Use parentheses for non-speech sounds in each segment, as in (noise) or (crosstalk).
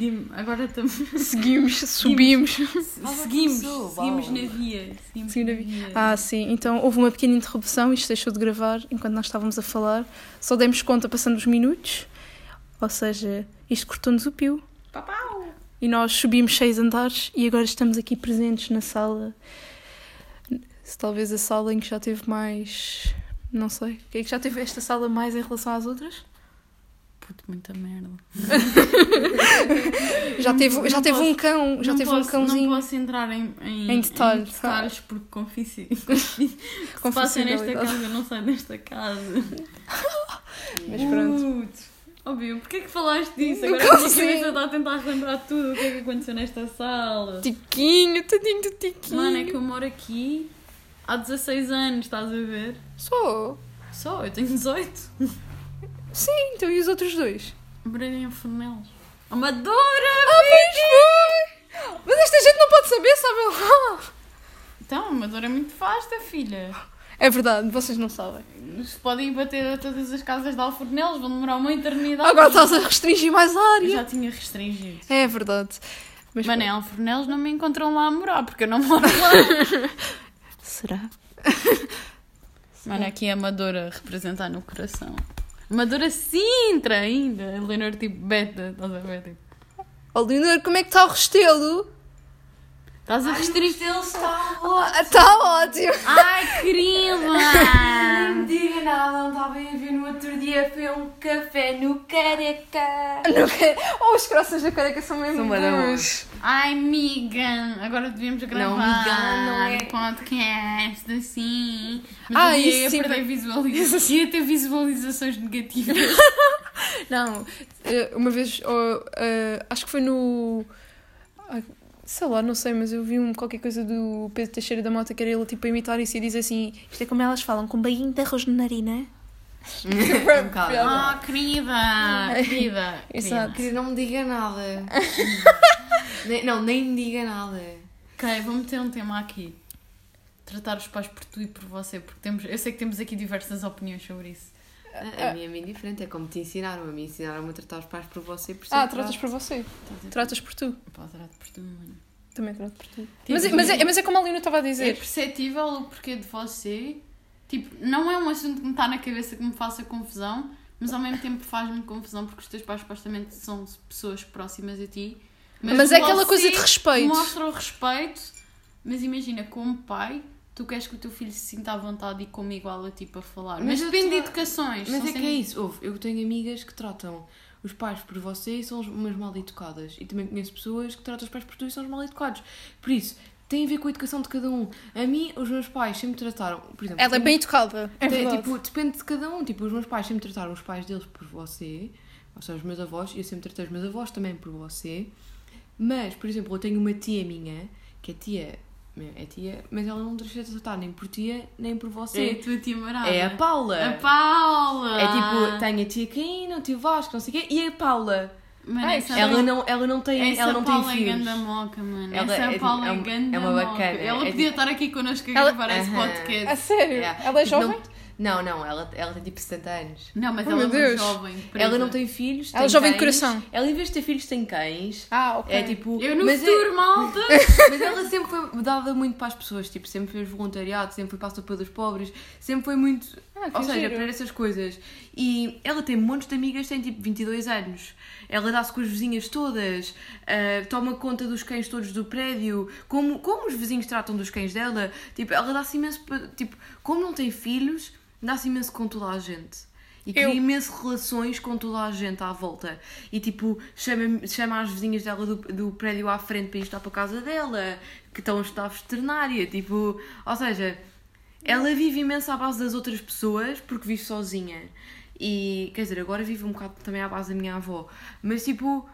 Seguimos, agora estamos. Seguimos, (laughs) subimos. Seguimos, seguimos na via. Seguimos na via. Ah, sim. Então houve uma pequena interrupção, isto deixou de gravar enquanto nós estávamos a falar. Só demos conta passando os minutos. Ou seja, isto cortou-nos o pio. Papau! E nós subimos seis andares e agora estamos aqui presentes na sala. Talvez a sala em que já teve mais. Não sei. Que é que já teve esta sala mais em relação às outras? Puto, muita merda. (laughs) Já teve, já teve posso- um cão, já teve posso, um cãozinho. Não posso entrar em, em, Em detalhes. em detalhes porque confici... (laughs) confi... se passa nesta casa, eu não saio desta casa. (laughs) Mas pronto. Puto. Óbvio, porquê que falaste disso? Agora a minha cabeça está a tentar lembrar tudo o que é que aconteceu nesta sala. Tiquinho, tadinho do Tiquinho. Mano, é que eu moro aqui há 16 anos, estás a ver? Só. Só, eu tenho 18. Sim, então e os outros dois? Em Fornelos. Amadora! Ah, pois foi! Mas esta gente não pode saber, sabem lá. Então, Amadora é muito vasta, filha. É verdade, vocês não sabem. Se podem bater a todas as casas de Alfornelos, vão demorar uma eternidade. Agora estás a restringir mais a Eu área. já tinha restringido. É verdade. Mas Mas em Alfornelos não me encontram lá a morar, porque eu não moro lá. (laughs) Será? Mano, aqui é Amadora representar no coração. Amadora Sintra ainda. Leonor tipo beta, estás a ver? Tipo, Oh, Leonor, como é que está o restelo? Estás a restringir. Está Ah, Está ótimo. Ai, Não querida! (laughs) me diga nada, não estava a ver no outro dia, foi um café no Careca. Não quero- Oh, os croissants da careca são mesmo São bons. Ai, Migan! Agora devíamos gravar Migan, não é. podcast assim. Mas Ah, eu ia perder visualizações. Ia ter visualizações negativas. (laughs) Não, eh, uma vez, oh, eh, acho que foi no. Sei lá, não sei, mas eu vi um, qualquer coisa do Pedro Teixeira da Mota que era ele tipo a imitar isso e diz assim: Isto é como elas falam, com bainho de arroz de narina. (laughs) um bocado. Ah, querida! (laughs) Querida! Exato. querida. Querida, não me diga nada. (laughs) Nem- não, nem me diga nada. Ok, vou meter um tema aqui. Tratar os pais por tu e por você, porque temos, eu sei que temos aqui diversas opiniões sobre isso. A, a minha é bem diferente, é como te ensinaram. A mim ensinaram a tratar os pais por você por Ah, tratas por você. Tratas por tu. Pá, trato por tu, mano. Também trato por tu. Tipo, Mas, é- mas, é, mas é como a Lina estava a É dizer. perceptível o porquê de você. Tipo, não é um assunto que me está na cabeça que me faça confusão, mas ao mesmo tempo faz-me confusão porque os teus pais supostamente são pessoas próximas a ti. Mas, é aquela coisa de respeito. Mostra o respeito, mas imagina, como pai, tu queres que o teu filho se sinta à vontade e como igual a ti para falar. Mas, Mas depende de tô- educações. Mas é que sempre- é isso, ouve, eu tenho amigas que tratam os pais por você e são umas mal educadas. E também conheço pessoas que tratam os pais por tu e são os mal educados. Por isso, tem a ver com a educação de cada um. A mim, os meus pais sempre trataram, por exemplo, Ela é bem educada. É tem- verdade. tipo, depende de cada um. Tipo, os meus pais sempre trataram os pais deles por você, ou seja, os meus avós, e eu sempre tratei os meus avós também por você. Mas, por exemplo, eu tenho uma tia minha, que é tia, é tia, mas ela não deixa de tratar nem por tia, nem por É a você. tua tia Marada. É a Paula. A Paula! É tipo, tenho a tia Caína, o tio Vasco, não sei o quê, e a Paula. Mano, essa Ela não, ela não tem, Essa ela não Paula tem é filhos. ganda moca, mano. Ela Essa é- Paula é é, ganda é uma moca. bacana, Ela é podia tipo- estar aqui connosco a Ela- gravar esse Aham. A podcast. sério? Yeah. Ela é Tipo, jovem? Não, não, ela, ela tem tipo 70 anos. Não, mas Oh, ela é meu uma Deus. jovem. Ela não tem filhos, Ela tem jovem de cães. coração. Ela, em vez de ter filhos, tem cães. Ah, ok. É tipo. Eu no mas, é- futuro, malta! (laughs) mas ela sempre foi dada muito para as pessoas, tipo, sempre fez voluntariado, sempre foi para a sopa dos pobres, sempre foi muito. Ah, que ou seja, giro. para essas coisas. E ela tem montes de amigas, tem tipo 22 anos. Ela dá-se com as vizinhas todas, ah, toma conta dos cães todos do prédio, como, como os vizinhos tratam dos cães dela. Tipo, ela dá-se imenso. pa- Tipo, como não tem filhos, dá-se imenso com toda a gente. E cria Eu- imenso relações com toda a gente à volta. E tipo, chama, chama as vizinhas dela do, do prédio à frente para ir estar para a casa dela, que estão a estudar veterinária. Tipo, ou seja, ela vive imenso à base das outras pessoas porque vive sozinha. E quer dizer, agora vive um bocado também à base da minha avó. Mas tipo,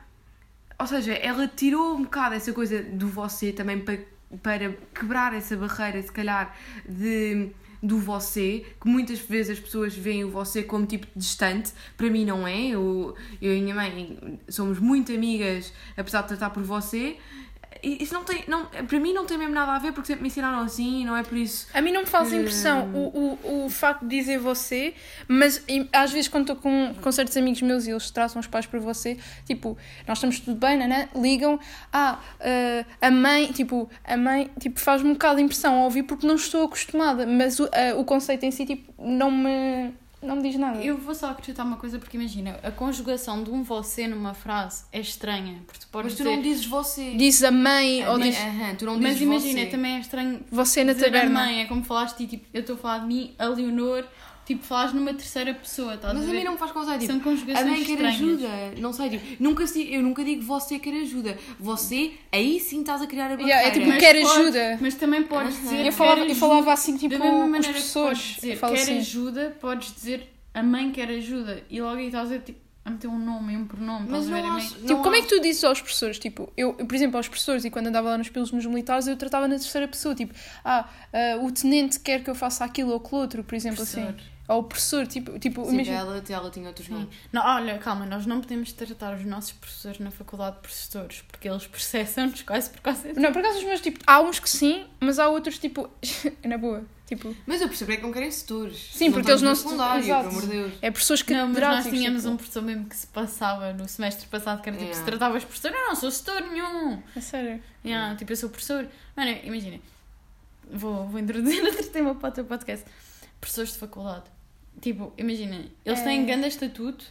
ou seja, ela tirou um bocado essa coisa do você também para, para quebrar essa barreira, se calhar, de, do você, que muitas vezes as pessoas veem o você como tipo distante. Para mim não é. Eu, eu e a minha mãe somos muito amigas, apesar de tratar por você. Isso não tem. Não, para mim não tem mesmo nada a ver porque sempre me ensinaram assim não é por isso. A mim não me faz que- impressão o, o, o facto de dizer você, mas às vezes quando estou com, com certos amigos meus e eles tratam os pais por você, tipo, nós estamos tudo bem, né? ligam, ah, ah, a mãe, tipo, a mãe, tipo, faz-me um bocado de impressão a ouvir porque não estou acostumada, mas o, ah, o conceito em si, tipo, não me, não me diz nada. Eu vou só acrescentar uma coisa porque imagina, a conjugação de um você numa frase é estranha. Porque tu podes Mas tu dizer. não dizes você. Diz a mãe, ou Mas- diz Aham, tu não dizes Mas imagina, você. também é estranho você na dizer a taberna. mãe, é como falaste e tipo, eu estou a falar de mim, a Leonor, tipo, falas numa terceira pessoa, estás Mas a a ver? mim não me faz confusão. Tipo, São a conjugações mãe quer estranhas. ajuda. Não sei, tipo, nunca se, eu nunca digo você quer ajuda. Você, aí sim estás a criar a barreira. Yeah, é tipo, Mas quer podes- ajuda. Mas também podes Aham. dizer. Eu falava, quer eu falava assim, tipo, da mesma com as maneira que pessoas. podes dizer Eu falo quer assim. ajuda, podes dizer a mãe quer ajuda. E logo aí estás a, tipo, a meter um nome e um pronome. Mas estás a ver? não A mãe- acho- Tipo, como é que tu dizes aos professores? Tipo, eu, eu, por exemplo, aos professores, e quando andava lá nos pelos nos militares, eu tratava na terceira pessoa. Tipo, ah, ah, o tenente quer que eu faça aquilo ou aquilo outro, por exemplo, assim. Professor. Ou o professor, tipo, tipo Sim, imagina. ela, ela tinha outros Sim. nomes. Não, olha, calma, nós não podemos tratar os nossos professores na faculdade de professores, porque eles processam-nos quase por causa disso. Não, por acaso os meus, tipo, há uns que sim, mas há outros, tipo, (laughs) na boa. Tipo, Mas eu percebo é que não querem setores. Sim, porque eles não secundário, exato. pelo amor de Deus. é professores Não, mas nós tínhamos tipo, um professor mesmo que se passava no semestre passado, que era tipo, Yeah. se tratava os professores, não, não sou setor nenhum. A sério. Yeah, tipo, eu sou professor. Mano, imagina, vou, vou introduzir (laughs) outro tema para o teu podcast. Professores de faculdade. Tipo, imagina, eles É. têm grande estatuto,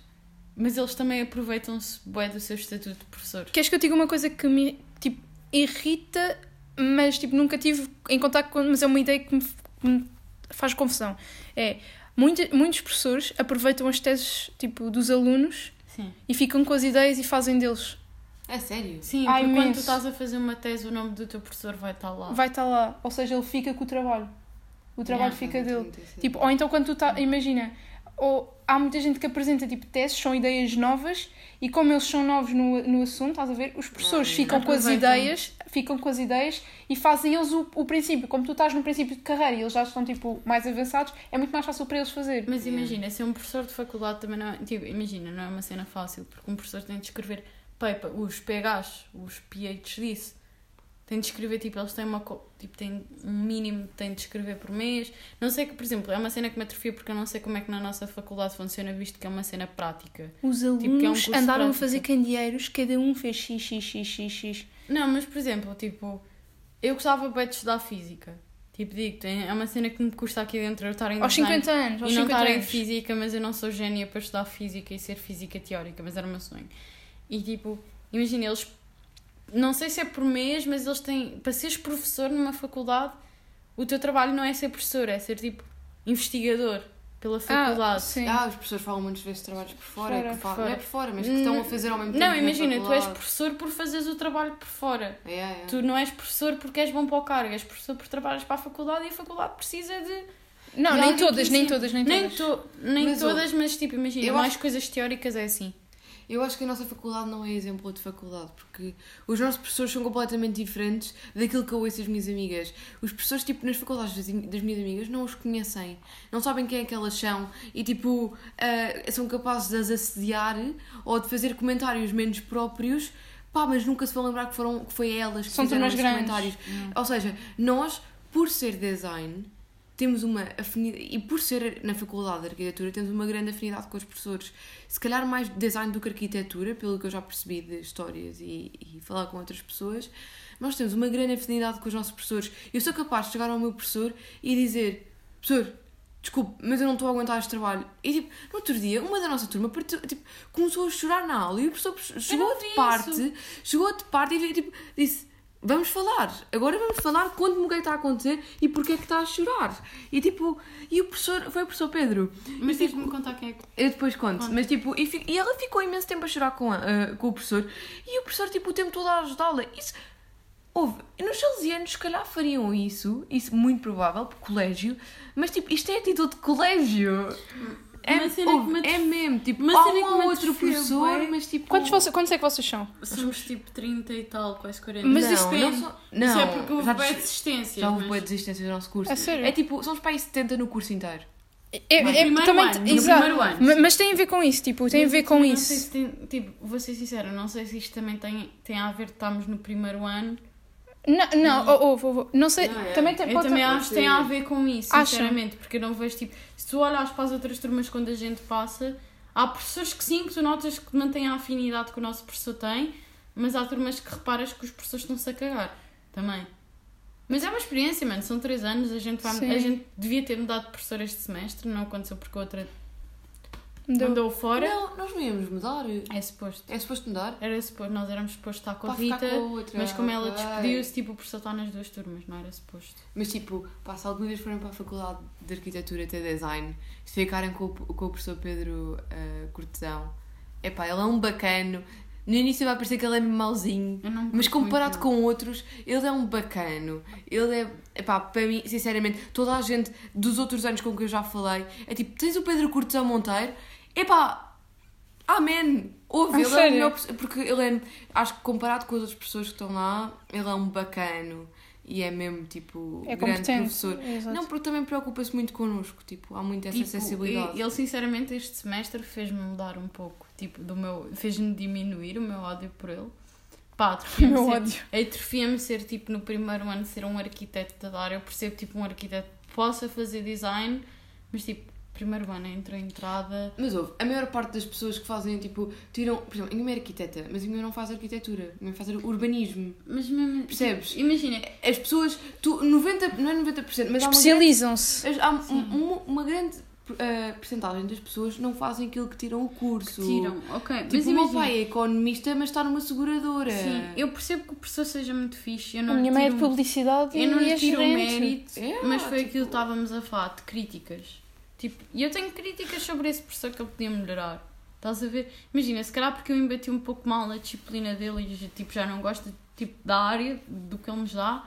mas eles também aproveitam-se bué do seu estatuto de professor. Queres que eu diga uma coisa que me, tipo, irrita, mas, tipo, nunca tive em contato com, mas é uma ideia que me, que me faz confusão. É, muita, muitos professores aproveitam as teses, tipo, dos alunos Sim. e ficam com as ideias e fazem deles. É sério? Sim, Há porque quando tu estás a fazer uma tese, o nome do teu professor vai estar lá. Vai estar lá. Ou seja, ele fica com o trabalho. O trabalho Yeah. fica dele. Tipo, ou então quando tu estás. Imagina, ou há muita gente que apresenta tipo teses, são ideias novas, e como eles são novos no, no assunto, estás a ver? Os professores Ah, ficam com as ideias, ficam com as ideias e fazem eles o, o princípio. Como tu estás no princípio de carreira e eles já estão tipo mais avançados, é muito mais fácil para eles fazer. Mas imagina, ser um professor de faculdade também não é. Tipo, imagina, não é uma cena fácil, porque um professor tem de escrever paper, os PHs, os PhDs, tem de escrever, tipo, eles têm uma. Tipo, têm um mínimo, têm de escrever por mês. Não sei que, por exemplo, é uma cena que me atrofia porque eu não sei como é que na nossa faculdade funciona, visto que é uma cena prática. Os Tipo, que é um alunos andaram a prático. fazer candeeiros, cada um fez x, x, x, x, x. Não, mas por exemplo, tipo, eu gostava bem de estudar física. Tipo, digo, é uma cena que me custa aqui dentro eu estar em Aos design 50 anos, aos e não 50 estar em física, mas eu não sou gênia para estudar física e ser física teórica, mas era o meu sonho. E tipo, imagina, eles. Não sei se é por mês, mas eles têm. Para seres professor numa faculdade, o teu trabalho não é ser professor, é ser tipo investigador pela Ah, faculdade. sim. Ah, os professores falam muitas vezes de trabalhos por fora, Fora, que por fa- fora. não é por fora, mas que estão a fazer ao mesmo tempo. não, na imagina, tu és professor por fazeres o trabalho por fora. É, é. Tu não és professor porque és bom para o cargo, és professor porque trabalhas para a faculdade e a faculdade precisa de. Não, de nem todas, nem todas, nem Nem, todas. to, nem Mas, todas, mas tipo, imagina, mais acho- coisas teóricas é assim. Eu acho que a nossa faculdade não é exemplo de faculdade, porque os nossos professores são completamente diferentes daquilo que eu ouço das minhas amigas. Os professores, tipo, nas faculdades das, das minhas amigas não os conhecem, não sabem quem é que elas são e, tipo, ah, são capazes de as assediar ou de fazer comentários menos próprios, pá, mas nunca se vão lembrar que, foram, que foi elas que São fizeram grandes. comentários. Hum. Ou seja, nós, por ser design, temos uma afinidade, e por ser na faculdade de arquitetura, temos uma grande afinidade com os professores. Se calhar mais design do que arquitetura, pelo que eu já percebi de histórias e, e falar com outras pessoas, nós temos uma grande afinidade com os nossos professores. Eu sou capaz de chegar ao meu professor e dizer: Professor, desculpe, mas eu não estou a aguentar este trabalho. E tipo, no outro dia, uma da nossa turma partiu- tipo, começou a chorar na aula e o professor chegou de parte, chegou de parte e tipo, disse: Vamos falar, agora vamos falar, conte-me o que é que está a acontecer e porque é que está a chorar. E tipo, e o professor, foi o professor Pedro. Mas tens de me contar quem é que. eu depois conto, Conta. mas tipo, e, e ela ficou imenso tempo a chorar com, a- ah, com o professor e o professor, tipo, o tempo todo a ajudá-la. Isso, houve, nos salesianos, se calhar fariam isso, isso muito provável, por colégio, mas tipo, isto é atitude de colégio. É, Uma cena houve, que me é mesmo, tipo, uma há cena um que ou me outro professor, bué. mas tipo. Quantos, voce- quantos é que vocês são? Somos tipo 30 e tal, quase 40. Mas não, isso não, depende. são- Isso não, é porque houve já bué des- desistências. Já houve mas- boa desistência do nosso curso. A sério? É tipo, somos para aí 70 no curso inteiro. É, No é- primeiro também, ano, no exato. primeiro ano. Ma- Mas tem a ver com isso, tipo, tem a Mas ver eu com também isso. Não sei se tem, tipo, vou ser sincera, não sei se isto também tem, tem a ver, estamos no primeiro ano, Não, não, oh, oh, oh, não sei. Não, é. Também tem, Eu também acho que tem a ver com isso, Acha? sinceramente, porque eu não vejo tipo. Se tu olhas para as outras turmas quando a gente passa, há professores que sim, que tu notas que mantêm a afinidade que o nosso professor tem, mas há turmas que reparas que os professores estão-se a cagar também. Mas é uma experiência, mano, são três anos, a gente, vai, a gente devia ter mudado de professor este semestre, não aconteceu porque outra Deu. mandou fora. Não, nós não íamos mudar. É suposto. É suposto mudar? Era suposto, nós éramos supostos estar com a Para ficar Rita, com a outra. mas como ela despediu-se, tipo, o professor está nas duas turmas, não era suposto. Mas tipo, pá, se alguma vez forem para a Faculdade de Arquitetura ter design, se ficarem com, o- com o professor Pedro uh, Cortesão, é pá, ele é um bacano. No início vai parecer que ele é mauzinho, mas comparado muito. com outros, ele é um bacano. Ele é, epá, para mim, sinceramente, toda a gente dos outros anos com que eu já falei, é tipo, tens o Pedro Cortesão Monteiro, epá, amém, ouve, A ele é o melhor, porque ele é, acho que comparado com as outras pessoas que estão lá, ele é um bacano e é mesmo, tipo, É grande professor. Exato. Não, porque também preocupa-se muito connosco, tipo, há muita essa Tipo, sensibilidade. Ele, sinceramente, este semestre fez-me mudar um pouco, tipo, do meu... Fez-me diminuir o meu ódio por ele. Pá, O atrofia-me (laughs) meu ser... ódio. Atrofia-me ser, tipo, no primeiro ano, ser um arquiteto da área. Eu percebo, tipo, um arquiteto possa fazer design, mas, tipo, primeiro ano, entra a entrada... Mas ouve, a maior parte das pessoas que fazem, tipo, tiram. Por exemplo, a minha é arquiteta, mas a minha não faz arquitetura, a minha faz urbanismo. Mas mesmo... Percebes? Imagina, As pessoas, tu, 90, não é 90%, mas há uma Especializam-se. há um- uma, grande uh, percentagem das pessoas não fazem aquilo que tiram o curso. tiram, ok. Tipo, mas o meu pai é economista, mas está numa seguradora. Sim, eu percebo que o professor seja muito fixe. Eu não A minha mãe é de publicidade Eu não e lhe é tiro o mérito, É, mas foi tipo- aquilo que estávamos a falar, de críticas. Tipo, e eu tenho críticas sobre esse professor que ele podia melhorar. Estás a ver? Imagina, se calhar porque eu embati um pouco mal na disciplina dele e já, tipo, já não gosto tipo, da área, do que ele nos dá.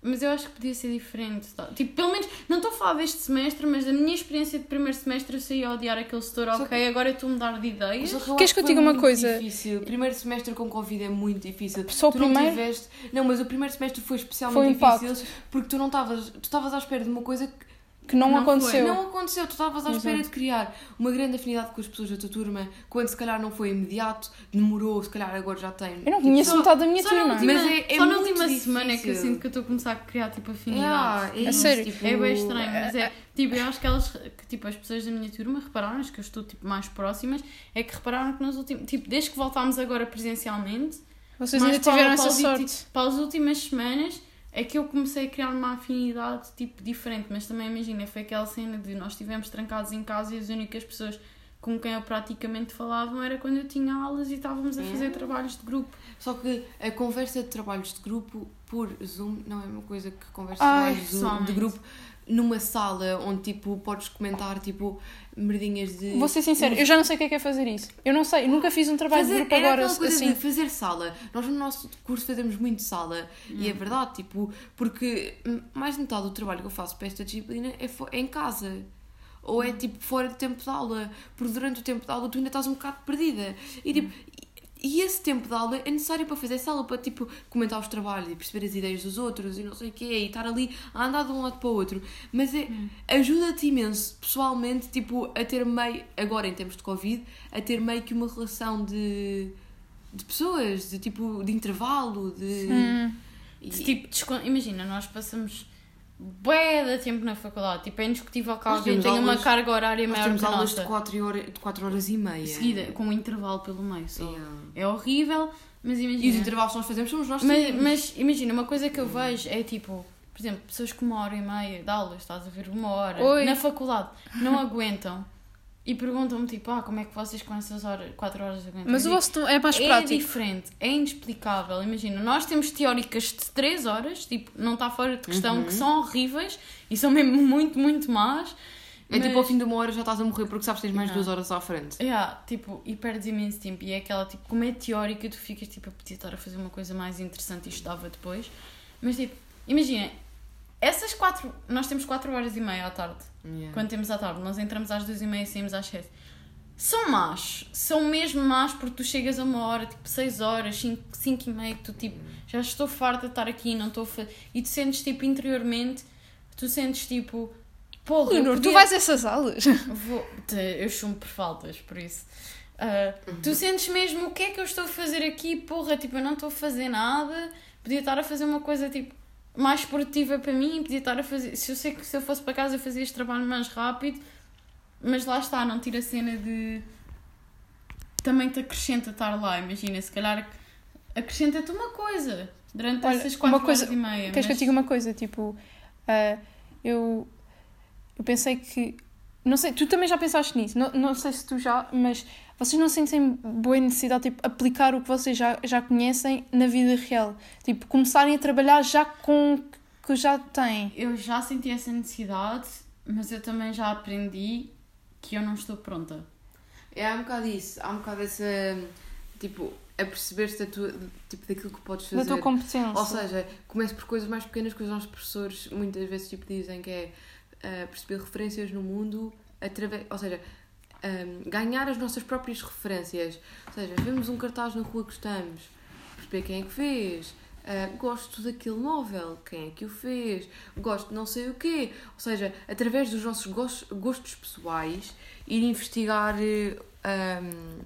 Mas eu acho que podia ser diferente. tá? Tipo, pelo menos, não estou a falar deste semestre, mas da minha experiência de primeiro semestre eu saí a odiar aquele setor. Ok, agora eu estou a mudar de ideias. Queres que eu foi diga uma muito coisa? Difícil. Primeiro semestre com Covid é muito difícil. Só o tu não primeiro? tiveste. Não, mas o primeiro semestre foi Foi especialmente impacto. difícil porque tu não estavas. Tu estavas à espera de uma coisa que Que não, Não foi. aconteceu. não aconteceu. Tu estavas à espera de criar uma grande afinidade com as pessoas da tua turma, quando se calhar não foi imediato, demorou, se calhar agora já tem. Eu não conheço Só- metade da minha turma. última, Mas é- é só na última difícil. semana é que eu sinto que eu estou a começar a criar tipo afinidade. Yeah, é A isso, sério? tipo- É bem estranho, mas é tipo, eu acho que elas, que tipo, as pessoas da minha turma repararam, as que eu estou tipo mais próximas, é que repararam que nos últimos, tipo, desde que voltámos agora presencialmente, Vocês mais ainda tiveram para- essa para os sorte. Para as últimas semanas é que eu comecei a criar uma afinidade tipo diferente, mas também imagina, foi aquela cena de nós estivemos trancados em casa e as únicas pessoas com quem eu praticamente falava era quando eu tinha aulas e estávamos a fazer trabalhos de grupo. Só que a conversa de trabalhos de grupo por Zoom não é uma coisa que conversa Ai, de Zoom- de grupo numa sala onde tipo podes comentar tipo merdinhas de. Vou ser sincera, eu já não sei o que é que é fazer isso. Eu não sei, eu nunca fiz um trabalho de Fazer, grupo era agora aquela coisa assim. de fazer sala. Nós no nosso curso fazemos muito sala e Hum. é verdade, tipo, porque hum, mais de metade do trabalho que eu faço para esta disciplina é, é em casa. Ou Hum. é tipo fora do tempo de aula, porque durante o tempo de aula tu ainda estás um bocado perdida. E tipo, e- e esse tempo de aula é necessário para fazer sala, para tipo comentar os trabalhos e perceber as ideias dos outros e não sei o quê, e estar ali a andar de um lado para o outro. Mas é, ajuda-te imenso, pessoalmente, tipo, a ter meio, agora em tempos de Covid, a ter meio que uma relação de, de pessoas, de tipo, de intervalo, de. Hum. e- Tipo, imagina, nós passamos bué de tempo na faculdade, tipo, é indiscutível que Nós alguém tenha uma aulas- carga horária maior temos que aulas nossa. de 4 horas, de quatro horas e meia. Seguida, com um intervalo pelo meio só. Yeah. É horrível, mas imagina. E os intervalos que nós fazemos somos nós mas, mas imagina, uma coisa que eu vejo é tipo, por exemplo, pessoas com uma hora e meia de aulas, estás a ver uma hora, Oi. na faculdade, não (laughs) aguentam. E perguntam-me tipo, ah, como é que vocês com essas horas, 4 horas aguentam? Mas o vosso é mais é prático. diferente, é inexplicável. Imagina, nós temos teóricas de 3 horas, tipo, não está fora de questão, Uhum. que são horríveis e são mesmo (laughs) muito, muito más. É tipo, mas- ao fim de uma hora já estás a morrer porque sabes que tens mais Ah. duas horas à frente. Yeah, tipo, e perdes imenso tempo. E é aquela, tipo, como é teórica, tu ficas, tipo, a podia estar a fazer uma coisa mais interessante e estudava depois. Mas, tipo, imagina, essas quatro... Nós temos quatro horas e meia à tarde. Yeah. Quando temos à tarde. Nós entramos às duas e meia e saímos às sete. São más. São mesmo más porque tu chegas a uma hora, tipo, seis horas, cinco, cinco e meia, que tu, tipo, já estou farta de estar aqui, não estou a fa... E tu sentes, tipo, interiormente, tu sentes, tipo... Porra, Leonor, tu podia- vais a essas aulas? (laughs) Vou, eu chumbo por faltas, por isso. Ah, Tu sentes mesmo o que é que eu estou a fazer aqui? Porra, tipo, eu não estou a fazer nada. podia estar a fazer uma coisa tipo mais produtiva para mim, podia estar a fazer. Se eu sei que se eu fosse para casa eu fazia este trabalho mais rápido, mas lá está, não tira a cena de também te acrescenta estar lá. Imagina, se calhar acrescenta-te uma coisa durante Olha, essas quatro coisa- horas e meia. Queres que eu mas- diga uma coisa? Tipo, ah, eu, eu pensei que. Não sei, tu também já pensaste nisso, não, não sei se tu já, mas vocês não sentem boa necessidade de tipo, aplicar o que vocês já, já conhecem na vida real? Tipo, começarem a trabalhar já com o que já têm. Eu já senti essa necessidade, mas eu também já aprendi que eu não estou pronta. É, há um bocado isso, há um bocado essa. Tipo, a perceber-te tipo, daquilo que podes fazer. Da tua competência. Ou seja, começo por coisas mais pequenas que os nossos professores muitas vezes tipo, dizem que é ah, perceber referências no mundo através. Ou seja, ahm, ganhar as nossas próprias referências. Ou seja, vemos um cartaz na rua que gostamos, perceber quem é que fez. ah, gosto daquele móvel, quem é que o fez? Gosto de não sei o quê. Ou seja, através dos nossos gostos, gostos pessoais, ir investigar. eh, ahm,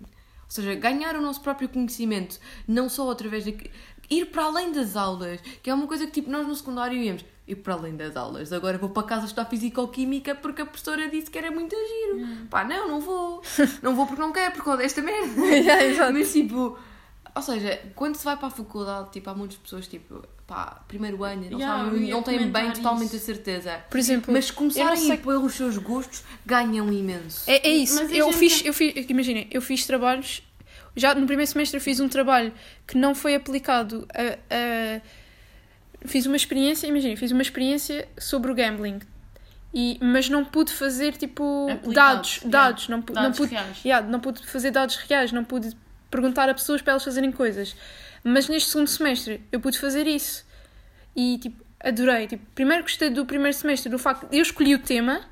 ou seja, ganhar o nosso próprio conhecimento, não só através de. ir para além das aulas, que é uma coisa que tipo nós no secundário íamos. Ir para além das aulas, agora vou para casa estudar fisicoquímica porque a professora disse que era muito giro. Pá, não, não vou. (laughs) Não vou porque não quero, porque odeio esta merda. Yeah, (laughs) exato. Mas tipo, ou seja, quando se vai para a faculdade, tipo, há muitas pessoas, tipo, pá, primeiro ano, não, Yeah, sabem, não têm bem comentar totalmente isso. a certeza. Por exemplo, Mas começarem a sei- pelos seus gostos, ganham imenso. É, é isso. Mas eu gente- fiz, eu fiz, imaginem, eu fiz trabalhos. Já no primeiro semestre eu fiz um trabalho que não foi aplicado a. a- fiz uma experiência, imaginem, fiz uma experiência sobre o gambling. E, mas não pude fazer tipo dados, yeah. dados, não, pu- não Dados pude, reais. yeah, não pude fazer dados reais, não pude perguntar a pessoas para elas fazerem coisas. Mas neste segundo semestre eu pude fazer isso. E tipo, adorei. Tipo, primeiro gostei do primeiro semestre, do facto eu escolhi o tema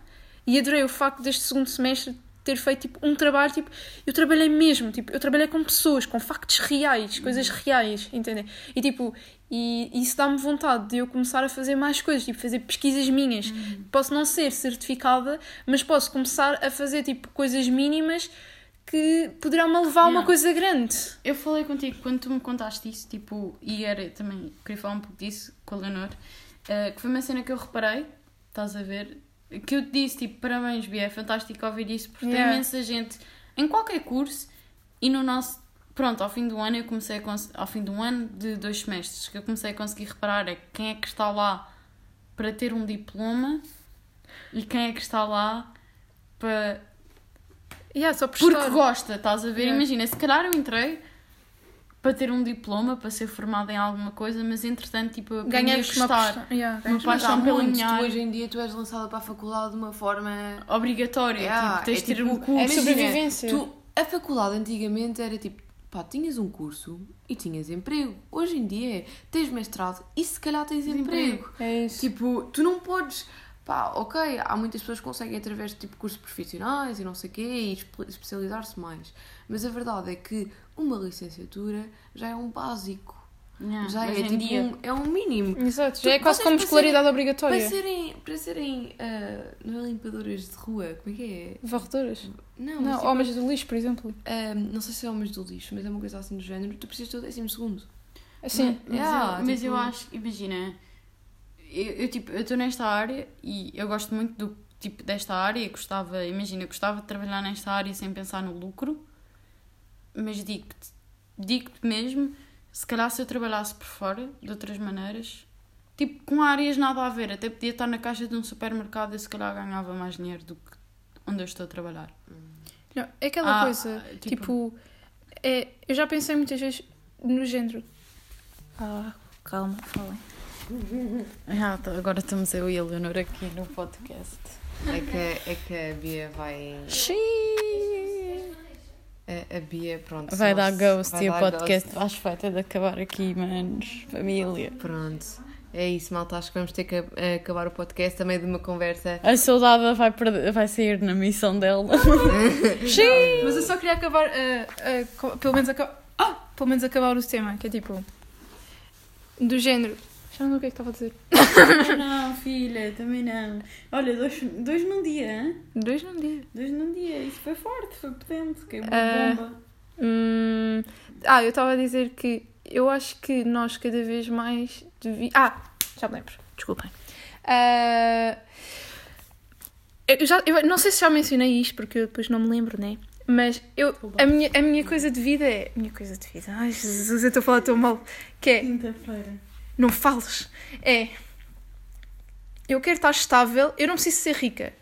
e adorei o facto deste segundo semestre ter feito tipo, um trabalho, tipo, eu trabalhei mesmo, tipo, eu trabalhei com pessoas, com factos reais, coisas reais, entendem? E tipo, e isso dá-me vontade de eu começar a fazer mais coisas, tipo, fazer pesquisas minhas. Posso não ser certificada, mas posso começar a fazer tipo coisas mínimas que poderão-me levar a uma coisa grande. Eu falei contigo quando tu me contaste isso, tipo, e era também, queria falar um pouco disso com a Leonor, eh, que foi uma cena que eu reparei, estás a ver, que eu te disse, tipo, parabéns, Bia, é fantástico ouvir isso, porque Yeah. tem imensa gente em qualquer curso e no nosso, pronto, ao fim do ano eu comecei a, cons- ao fim de um ano de dois semestres, que eu comecei a conseguir reparar é quem é que está lá para ter um diploma e quem é que está lá para Yeah, só por porque estar. gosta, estás a ver? Yeah. Imagina, se calhar eu entrei para ter um diploma, para ser formada em alguma coisa, mas entretanto, tipo, aprendi a gostar. Yeah, Uma paixão pelo linhar. hoje em dia tu és lançada para a faculdade de uma forma Obrigatória, Yeah, tipo, tens é de ter tipo- um curso. É sobrevivência. Tu, a faculdade antigamente era tipo, pá, tinhas um curso e tinhas emprego. Hoje em dia é, tens mestrado e se calhar tens emprego. É isso. Tipo, tu não podes. Pá, ok, há muitas pessoas que conseguem através de tipo cursos profissionais e não sei o quê e espe- especializar-se mais. Mas a verdade é que uma licenciatura já é um básico. Yeah, já é tipo dia. um, é um mínimo. Exato, Tu- já é quase como para escolaridade Para obrigatória. serem, para serem ah, não é limpadoras de rua, como é que é? Varredoras? Não, Não, mas, tipo, homens do lixo, por exemplo. ah, não sei se é homens do lixo, mas é uma coisa assim do género. Tu precisas ter o décimo segundo. Assim, Mas, Yeah, eu, mas tipo- eu acho, imagina, eu, eu tipo, eu estou nesta área e eu gosto muito do tipo desta área, gostava, imagina, eu gostava de trabalhar nesta área sem pensar no lucro, mas digo-te, digo-te mesmo, se calhar se eu trabalhasse por fora, de outras maneiras, tipo, com áreas nada a ver, até podia estar na caixa de um supermercado e se calhar ganhava mais dinheiro do que onde eu estou a trabalhar. não, é aquela Ah, coisa, tipo- tipo, é, eu já pensei muitas vezes no género. Ah, calma, falem. Ah, agora estamos eu e a Leonor aqui no podcast. É que, é que a Bia vai. A, a Bia, pronto. Vai dar ghost vai e o podcast ghost. vai ter de acabar aqui, manos. Família. Pronto. É isso, malta. Acho que vamos ter que acabar o podcast também de uma conversa. A soldada vai, perder- vai sair na missão dela. (laughs) Mas eu só queria acabar, ah, co- pelo menos acabar, ah, pelo menos acabar o tema, que é tipo, do género. Já não sei o que é que estava a dizer. (laughs) não, filha, também não. Olha, dois, dois num dia, hein? Dois num dia. Dois num dia. Isso foi forte, foi potente. Que é uma Ah. bomba. Hum, ah, eu estava a dizer que eu acho que nós cada vez mais devíamos. Ah, já me lembro, desculpem. Ah, eu, já, eu não sei se já mencionei isto, porque eu depois não me lembro, né? Mas eu, a, minha, a minha coisa de vida é. Minha coisa de vida. Ai, Jesus, eu estou a falar tão mal. Que é. Quinta-feira. Não fales. É. Eu quero estar estável. Eu não preciso ser rica.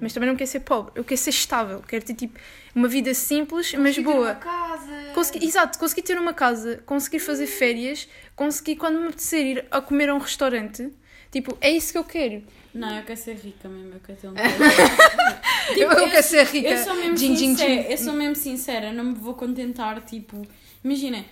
Mas também não quero ser pobre. Eu quero ser estável. Quero ter tipo uma vida simples, mas Conseguir ter boa. Uma casa. Consegui, exato, conseguir ter uma casa, conseguir fazer férias, conseguir quando me apetecer ir a comer a um restaurante. Tipo, é isso que eu quero. Não, eu quero ser rica mesmo, eu quero ter um (laughs) eu, eu quero ser rica. Eu sou mesmo Gin, gin, sincera, gin. eu sou mesmo sincera, não me vou contentar, tipo, imagina,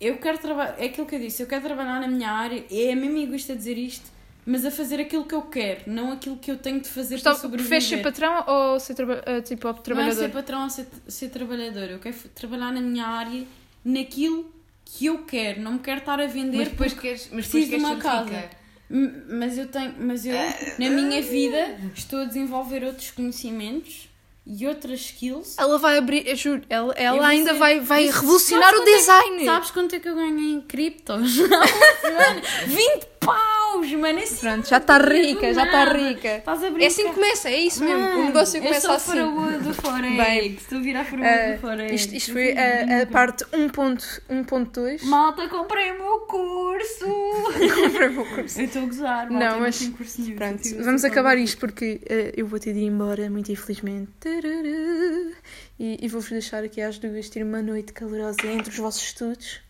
eu quero trabalhar, é aquilo que eu disse, eu quero trabalhar na minha área, é mesmo egoísta dizer isto, mas a fazer aquilo que eu quero, não aquilo que eu tenho de fazer Então, para sobreviver. preferes ser patrão ou ser traba eh, tipo, Não é trabalhador? ser patrão ou ser, ser trabalhador, eu quero trabalhar na minha área, naquilo que eu quero, não me quero estar a vender Mas depois queres, mas preciso depois de queres uma ser casa. Mas eu tenho, mas eu na minha vida estou a desenvolver outros conhecimentos e outras skills. Ela vai abrir, eu juro, ela, ela ainda ser- vai, vai revolucionar o é design. Sabes quanto é que eu ganho em criptos? (laughs) Mano, 20 (laughs) paus, mano, é assim. Pronto, já está rica, já está rica. Estás a É assim que começa, é isso mesmo. Mano, o negócio começa assim. faraó do Forex. Bem, a virar faraó Ah, do Forex. isto, isto foi a, a parte 1.2. Malta, comprei o meu curso. (laughs) Comprei o meu curso. Eu estou a gozar, Não, malta, eu mas- curso nenhum, Pronto, vamos acabar palavra. isto porque eh, eu vou ter de ir embora, muito infelizmente. Tarará. E, e vou-vos deixar aqui às duas ter uma noite calorosa entre os vossos estudos.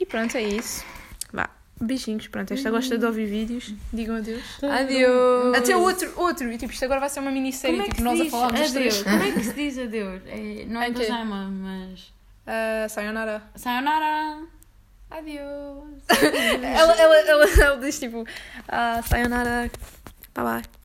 E pronto, é isso. Vá, beijinhos. Pronto, esta gosta de ouvir vídeos. Digam adeus. Adeus. Até outro, outro. E tipo, isto agora vai ser uma minissérie. Como é que tipo, nós a falarmos adeus? três. Como é que se diz adeus? É, não é Ok. Bajaima, mas... Ah, sayonara. Sayonara! Adeus. (laughs) ela, ela, ela, ela diz tipo, ah, sayonara. Bye bye.